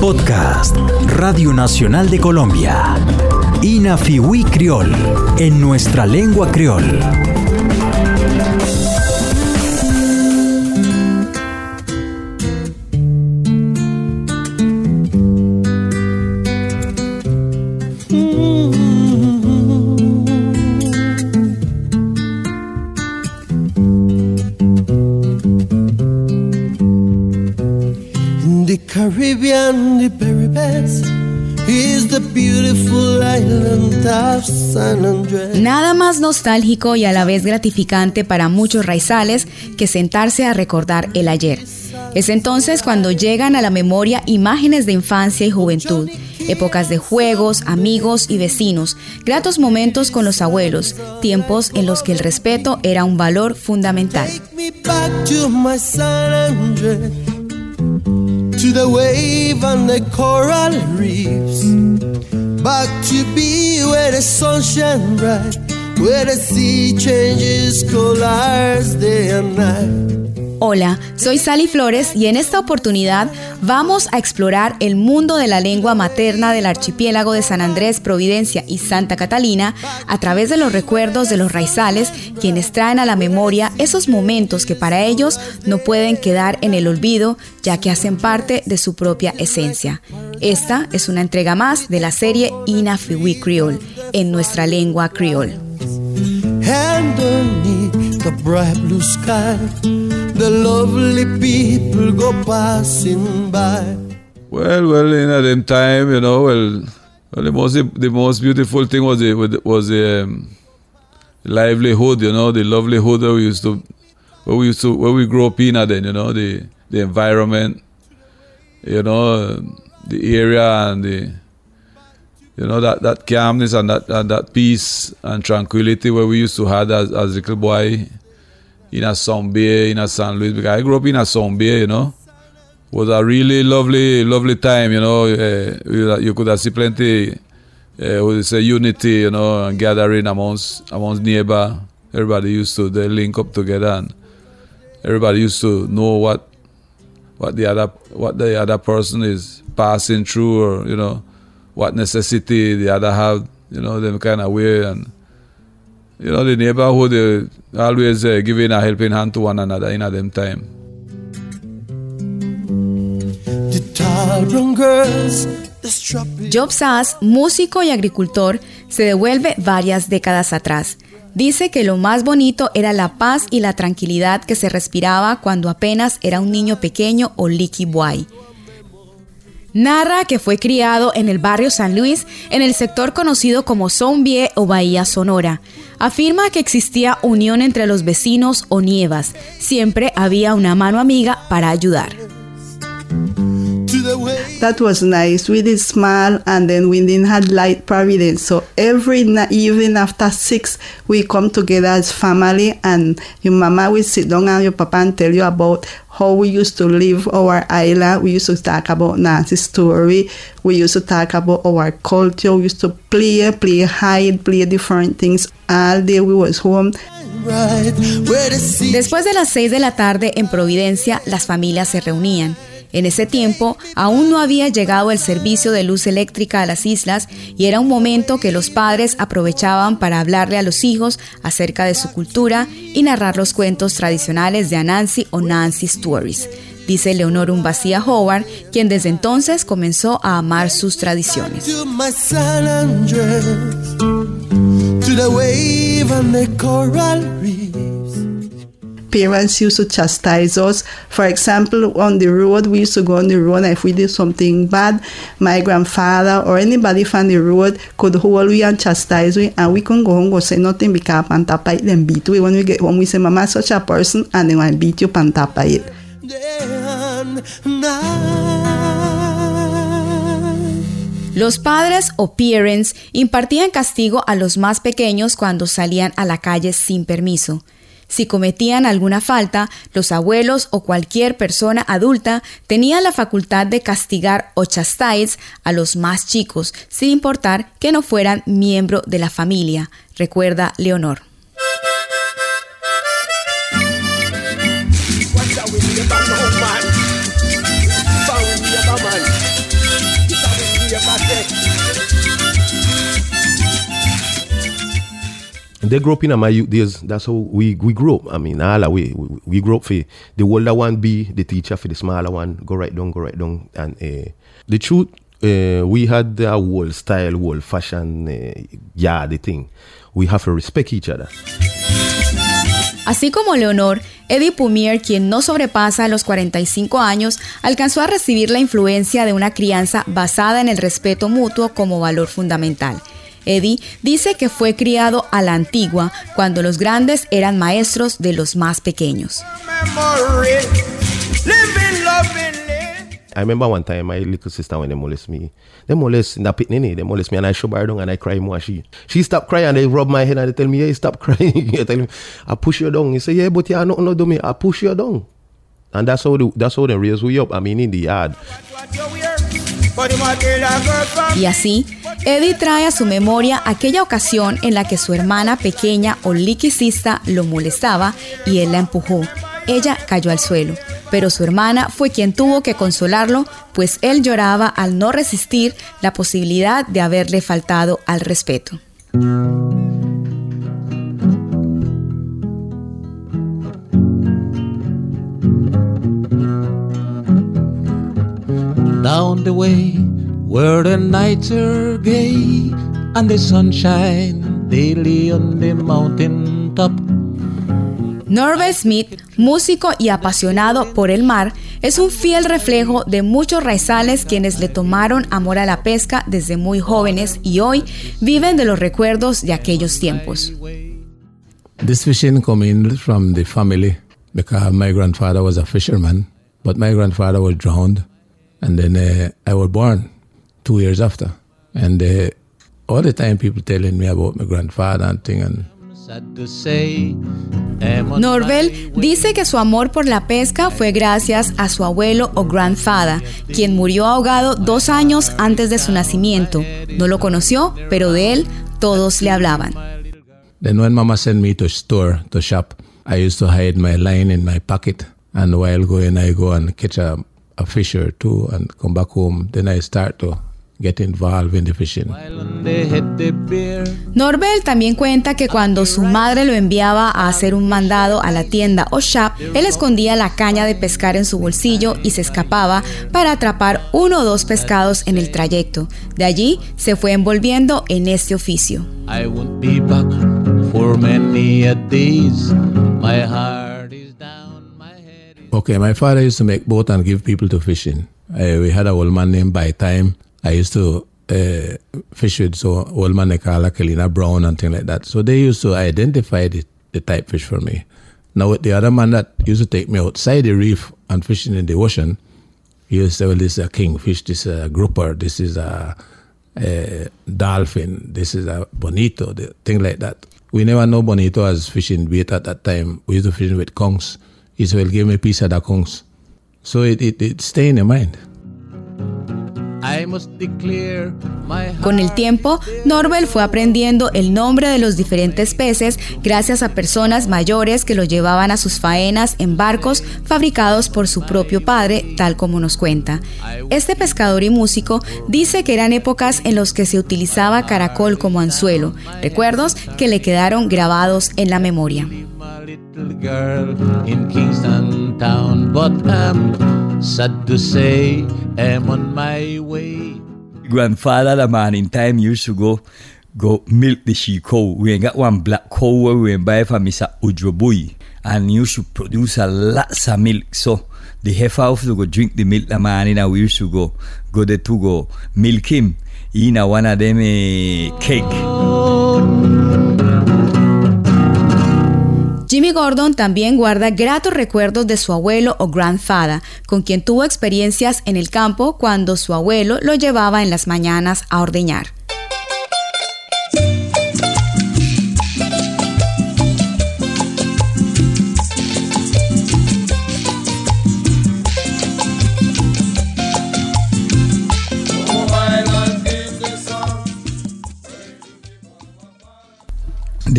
Podcast Radio Nacional de Colombia. Inafiwi Criol, en nuestra lengua criol. Nada más nostálgico y a la vez gratificante para muchos raizales que sentarse a recordar el ayer. Es entonces cuando llegan a la memoria imágenes de infancia y juventud, épocas de juegos, amigos y vecinos, gratos momentos con los abuelos, tiempos en los que el respeto era un valor fundamental. to the wave and the coral reefs. Back to be where the sun shines bright, where the sea changes colors day and night. Hola, soy Sally Flores y en esta oportunidad vamos a explorar el mundo de la lengua materna del archipiélago de San Andrés, Providencia y Santa Catalina a través de los recuerdos de los raizales, quienes traen a la memoria esos momentos que para ellos no pueden quedar en el olvido, ya que hacen parte de su propia esencia. Esta es una entrega más de la serie Inafiwi Creole, en nuestra lengua creole the lovely people go passing by. Well, well, in at them time, you know, well, well, the most the most beautiful thing was the was the um, livelihood, you know, the livelihood that we used to where we used to where we grew up in then, you know, the the environment, you know, the area and the you know that that calmness and that and that peace and tranquility where we used to have as as little boy in a Bay, in a San Luis, because I grew up in a Bay, you know. Was a really lovely, lovely time, you know. Uh, you could see plenty, uh, would say unity, you know, and gathering amongst amongst neighbor. Everybody used to they link up together, and everybody used to know what what the other what the other person is passing through, or you know, what necessity the other have, you know, them kind of way and you know, the neighborhood uh, always uh, giving a helping hand to one another in a them time. Job Sass, músico y agricultor, se devuelve varias décadas atrás. Dice que lo más bonito era la paz y la tranquilidad que se respiraba cuando apenas era un niño pequeño o licky boy. Narra que fue criado en el barrio San Luis, en el sector conocido como Zombie o Bahía Sonora. Afirma que existía unión entre los vecinos o nievas. Siempre había una mano amiga para ayudar. That was nice. We did smile and then we didn't have light providence. So every evening after six, we come together as family and your mama will sit down and your papa and tell you about how we used to live our island. We used to talk about Nancy's story. We used to talk about our culture. We used to play, play hide, play different things. All day we was home. Después de las 6 de la tarde en Providencia, las familias se reunían. En ese tiempo aún no había llegado el servicio de luz eléctrica a las islas y era un momento que los padres aprovechaban para hablarle a los hijos acerca de su cultura y narrar los cuentos tradicionales de Anansi o Nancy Stories. Dice Leonor Umbacía Howard, quien desde entonces comenzó a amar sus tradiciones. Parents used to chastise us. For example, on the road, we used to go on the road, and if we did something bad, my grandfather or anybody from the road could hold we and chastise we, and we couldn't go home go say nothing because pantapa it then beat we. When we get home, we say, Mama, such a person, and they want to beat you pantapa it. Los padres o parents impartían castigo a los más pequeños cuando salían a la calle sin permiso. Si cometían alguna falta, los abuelos o cualquier persona adulta tenía la facultad de castigar o chastise a los más chicos, sin importar que no fueran miembro de la familia, recuerda Leonor. They grew up in my youth days. That's how we we grew up. I mean, all the way we, we grew up for the older one be the teacher for the smaller one. Go right down, go right down. And uh, the truth, uh, we had a whole style, whole fashion, uh, yeah, the thing. We have to respect each other. Así como Leonor, Eddie Pumier, quien no sobrepasa los 45 años, alcanzó a recibir la influencia de una crianza basada en el respeto mutuo como valor fundamental. Eddie dice que fue criado a la antigua, cuando los grandes eran maestros de los más pequeños. I remember one time my little sister when they molest me. They molest that pitney, they molest me and I show her down and I cry more. She she stop crying and they rub my head and they tell me, hey, stop crying. they tell me, I push you down. He say, yeah, but you are not no do me. I push you down. And that's how the, that's how they raise we up. I mean in the yard. Y así, Eddie trae a su memoria aquella ocasión en la que su hermana pequeña o liquicista lo molestaba y él la empujó. Ella cayó al suelo, pero su hermana fue quien tuvo que consolarlo, pues él lloraba al no resistir la posibilidad de haberle faltado al respeto. The way where the nights are gay and the sunshine daily on the mountain top. Smith, músico y apasionado por el mar, es un fiel reflejo de muchos raizales quienes le tomaron amor a la pesca desde muy jóvenes y hoy viven de los recuerdos de aquellos tiempos. This fishing coming from the family because my grandfather was a fisherman, but my grandfather was drowned and then uh, I was born two years after. And uh, all the time people telling me about my grandfather and thing and Norvel dice que su amor por la pesca fue gracias a su abuelo o grandfather, quien murió ahogado dos años antes de su nacimiento. No lo conoció, pero de él todos le hablaban. Then when mama sent me to store, to shop, I used to hide my line in my pocket. And while going, I go and catch a a fisher too and come back home. Then I start to get involved in the fishing. Norbel también cuenta que cuando su madre lo enviaba a hacer un mandado a la tienda o shop, él escondía la caña de pescar en su bolsillo y se escapaba para atrapar uno o dos pescados en el trayecto. De allí se fue envolviendo en este oficio. I won't be back for many a days. My heart Okay, my father used to make boat and give people to fishing. Uh, we had a old man named By Time. I used to uh, fish with so old man like Kalina Brown and things like that. So they used to identify the, the type fish for me. Now with the other man that used to take me outside the reef and fishing in the ocean, he used to say, well, this is a kingfish, this is a grouper, this is a, a dolphin, this is a bonito, the, thing like that. We never know bonito as fishing bait at that time. We used to fish with kongs. He said, well, give me a piece of the kongs. So it, it, it stay in your mind. Con el tiempo, Norbel fue aprendiendo el nombre de los diferentes peces gracias a personas mayores que lo llevaban a sus faenas en barcos fabricados por su propio padre, tal como nos cuenta. Este pescador y músico dice que eran épocas en las que se utilizaba caracol como anzuelo, recuerdos que le quedaron grabados en la memoria. My little girl in Kingston town, but I'm sad to say I'm on my way. grandfather, the man in time used to go go milk the she cow. We ain't got one black cow where we buy from Mr. Ujobui. And used to produce a lots of milk. So the heifer have to go drink the milk the man in we used to go go there to go milk him in a one of them eh, cake. Jimmy Gordon también guarda gratos recuerdos de su abuelo o grandfather, con quien tuvo experiencias en el campo cuando su abuelo lo llevaba en las mañanas a ordeñar.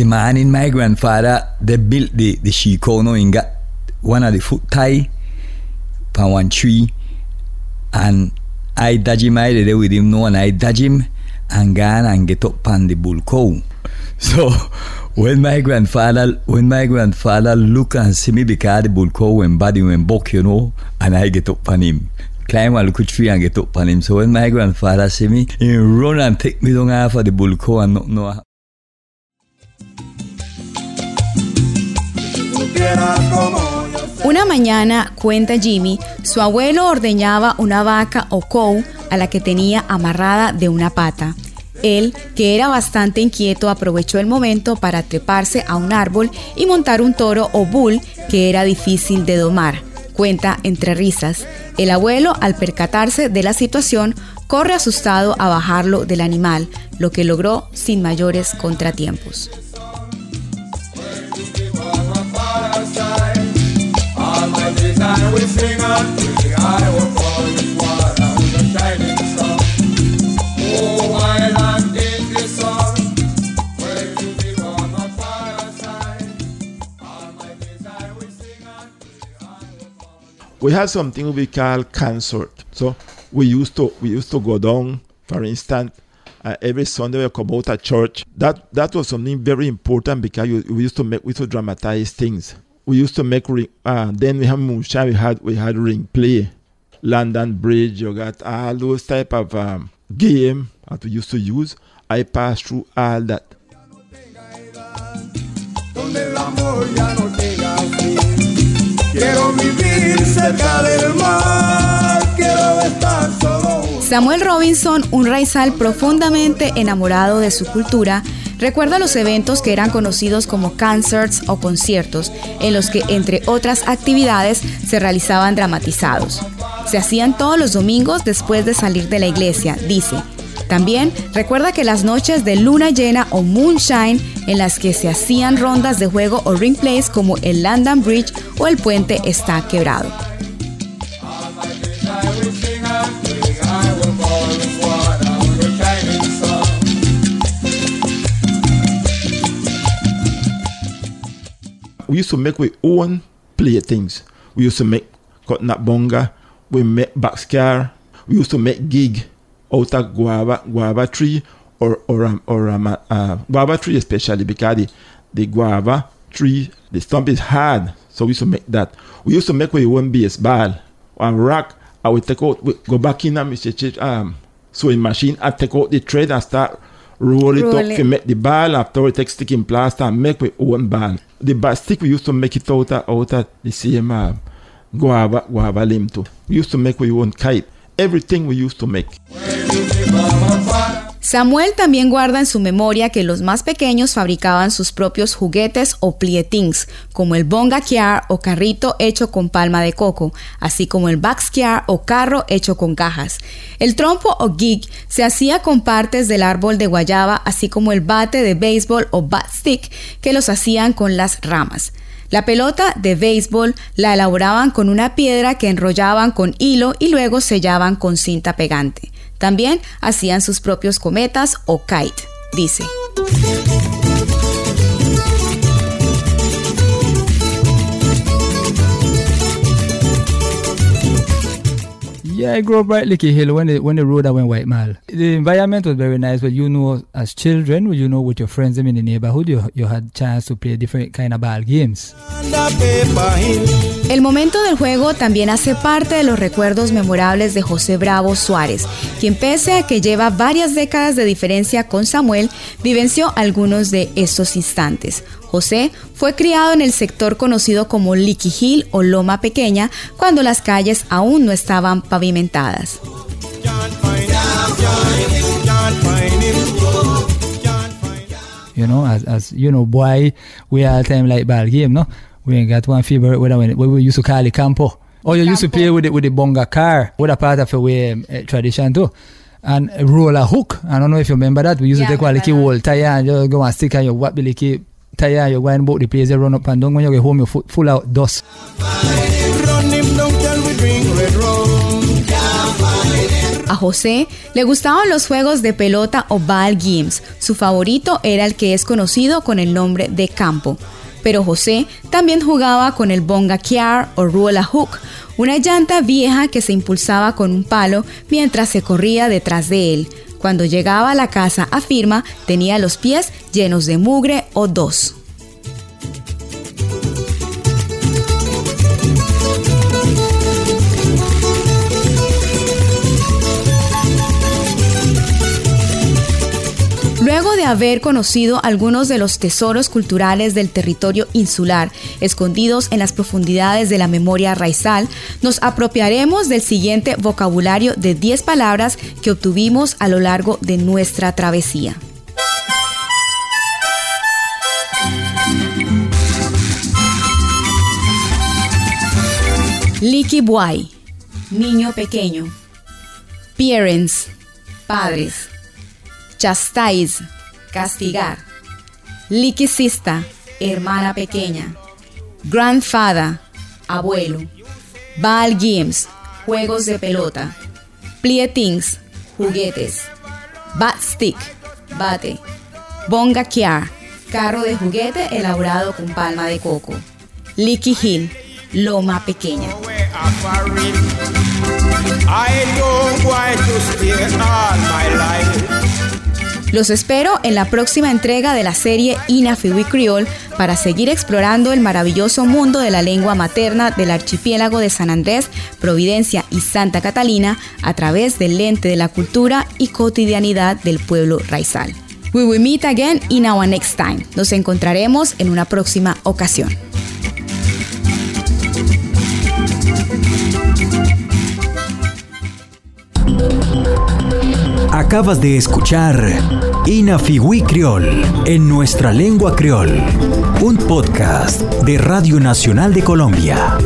The man in my grandfather, they built the, the cow and got one of the foot tie from one tree. And I dodge him I there with him no, and I dodge him and gone and get up on the bull cow. So when my grandfather when my grandfather look and see me because the bull cow when body when buck, you know, and I get up on him. Climb a look tree and get up on him. So when my grandfather see me, he run and take me down of the bull cow and not know. Una mañana, cuenta Jimmy, su abuelo ordeñaba una vaca o cow a la que tenía amarrada de una pata. Él, que era bastante inquieto, aprovechó el momento para treparse a un árbol y montar un toro o bull que era difícil de domar. Cuenta entre risas. El abuelo, al percatarse de la situación, corre asustado a bajarlo del animal, lo que logró sin mayores contratiempos. We had something we call consort. So we used to we used to go down, for instance, uh, every Sunday we come out at church. That that was something very important because you, we used to make we used to dramatize things. We used to make ring. Uh, then we have moonshine. We had we had ring play, London Bridge. You got all those type of um, game that we used to use. I passed through all that. Samuel Robinson, un raizal profundamente enamorado de su cultura, recuerda los eventos que eran conocidos como concerts o conciertos, en los que, entre otras actividades, se realizaban dramatizados. Se hacían todos los domingos después de salir de la iglesia, dice. También recuerda que las noches de luna llena o moonshine, en las que se hacían rondas de juego o ring plays como el London Bridge o el puente está quebrado. We used to make our own play things. We used to make coconut bonga, we make backscar, we used to make gig out of guava guava tree or or um, or um, uh, guava tree especially because the, the guava tree the stump is hard, so we used to make that. We used to make our own baseball and rock. I would take out, go back in and Mr. um sewing machine and take out the thread and start roll it Roll up it. to make the ball. After we take sticking plaster and make our own ball. The ball stick we used to make it out of, out of the same uh, guava guava limb too. We used to make our own kite. Everything we used to make. Samuel también guarda en su memoria que los más pequeños fabricaban sus propios juguetes o plietings, como el bonga kiar o carrito hecho con palma de coco, así como el baxkiar o carro hecho con cajas. El trompo o gig se hacía con partes del árbol de guayaba, así como el bate de béisbol o bat stick, que los hacían con las ramas. La pelota de béisbol la elaboraban con una piedra que enrollaban con hilo y luego sellaban con cinta pegante. También hacían sus propios cometas o kite, dice. Yeah, I grew up right Licky Hill when the when the road I went White Mile. The environment was very nice, but you know, as children, you know, with your friends in the neighborhood, you you had chance to play different kind of ball games. El momento del juego también hace parte de los recuerdos memorables de José Bravo Suárez, quien pese a que lleva varias décadas de diferencia con Samuel, vivenció algunos de estos instantes. José fue criado en el sector conocido como Licky Hill o Loma Pequeña, cuando las calles aún no estaban pavimentadas. You know, as as you know, boy, we all time like ball game, no? We ain't got one favorite when what we used to call it campo. Oh, you used to play with it with the bonga car, with a part of our um, uh, tradition too. And roll a hook. I don't know if you remember that. We used Yeah, to take one remember old tire and just go and stick on your what the A José le gustaban los juegos de pelota o ball games. Su favorito era el que es conocido con el nombre de campo. Pero José también jugaba con el bonga kiar o rolla hook, una llanta vieja que se impulsaba con un palo mientras se corría detrás de él. Cuando llegaba a la casa, afirma, tenía los pies llenos de mugre o dos. Haber conocido algunos de los tesoros culturales del territorio insular, escondidos en las profundidades de la memoria raizal, nos apropiaremos del siguiente vocabulario de 10 palabras que obtuvimos a lo largo de nuestra travesía. Licky Boy, niño pequeño. Parents, padres chastise, castigar. Liquicista, hermana pequeña. Grandfather, abuelo. Ball games, juegos de pelota. Plietings, juguetes. Bat stick, bate. Bonga kiar, carro de juguete elaborado con palma de coco. Licky Hill, loma pequeña. Los espero en la próxima entrega de la serie Inafiwi Creole para seguir explorando el maravilloso mundo de la lengua materna del archipiélago de San Andrés, Providencia y Santa Catalina a través del lente de la cultura y cotidianidad del pueblo raizal. We will meet again in our next time. Nos encontraremos en una próxima ocasión. Acabas de escuchar Inafiwi Creol en nuestra lengua creol, un podcast de Radio Nacional de Colombia.